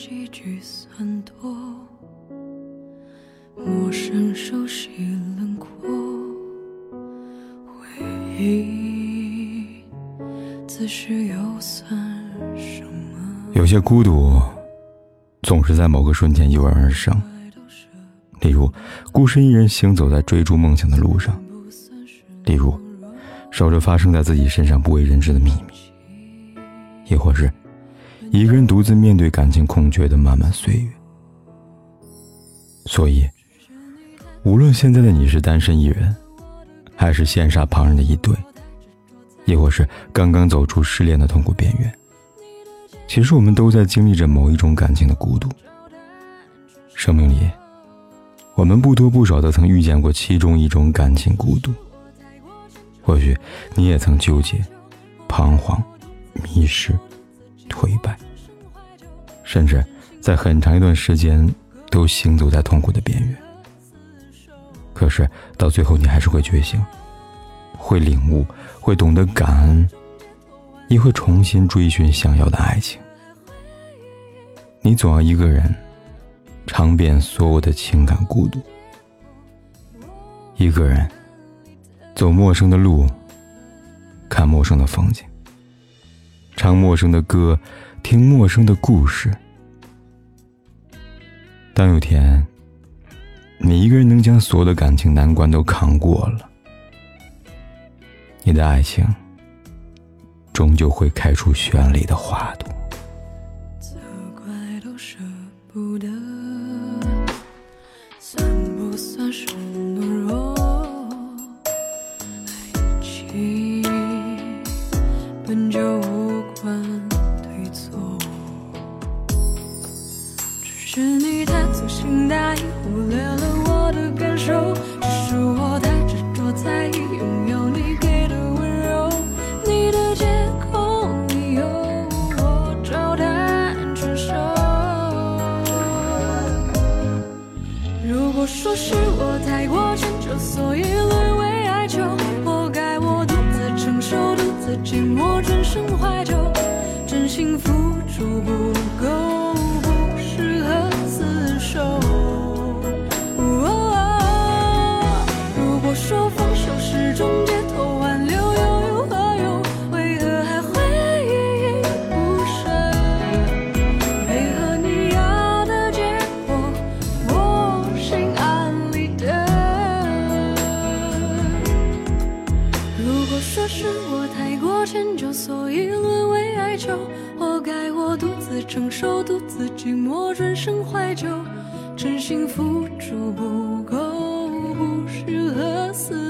几句算多，陌生熟悉轮廓，回忆此时又算什么？有些孤独，总是在某个瞬间油然而生。例如，孤身一人行走在追逐梦想的路上；例如，守着发生在自己身上不为人知的秘密；亦或是……一个人独自面对感情空缺的漫漫岁月，所以，无论现在的你是单身一人，还是羡煞旁人的一对，亦或是刚刚走出失恋的痛苦边缘，其实我们都在经历着某一种感情的孤独。生命里，我们不多不少的曾遇见过其中一种感情孤独。或许你也曾纠结、彷徨、迷失。颓败，甚至在很长一段时间都行走在痛苦的边缘。可是到最后，你还是会觉醒，会领悟，会懂得感恩，也会重新追寻想要的爱情。你总要一个人尝遍所有的情感孤独，一个人走陌生的路，看陌生的风景。唱陌生的歌，听陌生的故事。当有天，你一个人能将所有的感情难关都扛过了，你的爱情终究会开出绚丽的花朵。责怪都舍不得，算不算是懦弱？本就无对错，只。是你太粗心大意，忽略了我的感受。只是我太执着在意拥有你给的温柔。你的借口理由，我照单全收。如果说是我太过迁就，所以沦为哀求，活该我独自承受，独自寂寞，转身怀旧，情付出不够，不适合厮守。如果说放手是种解脱，挽留又有何用？为何还会依依不舍？配合你要的结果，我心安理得。如果说是我。迁就所以沦为哀求，活该我独自承受，独自寂寞，转身怀旧，真心付出不够，不适合厮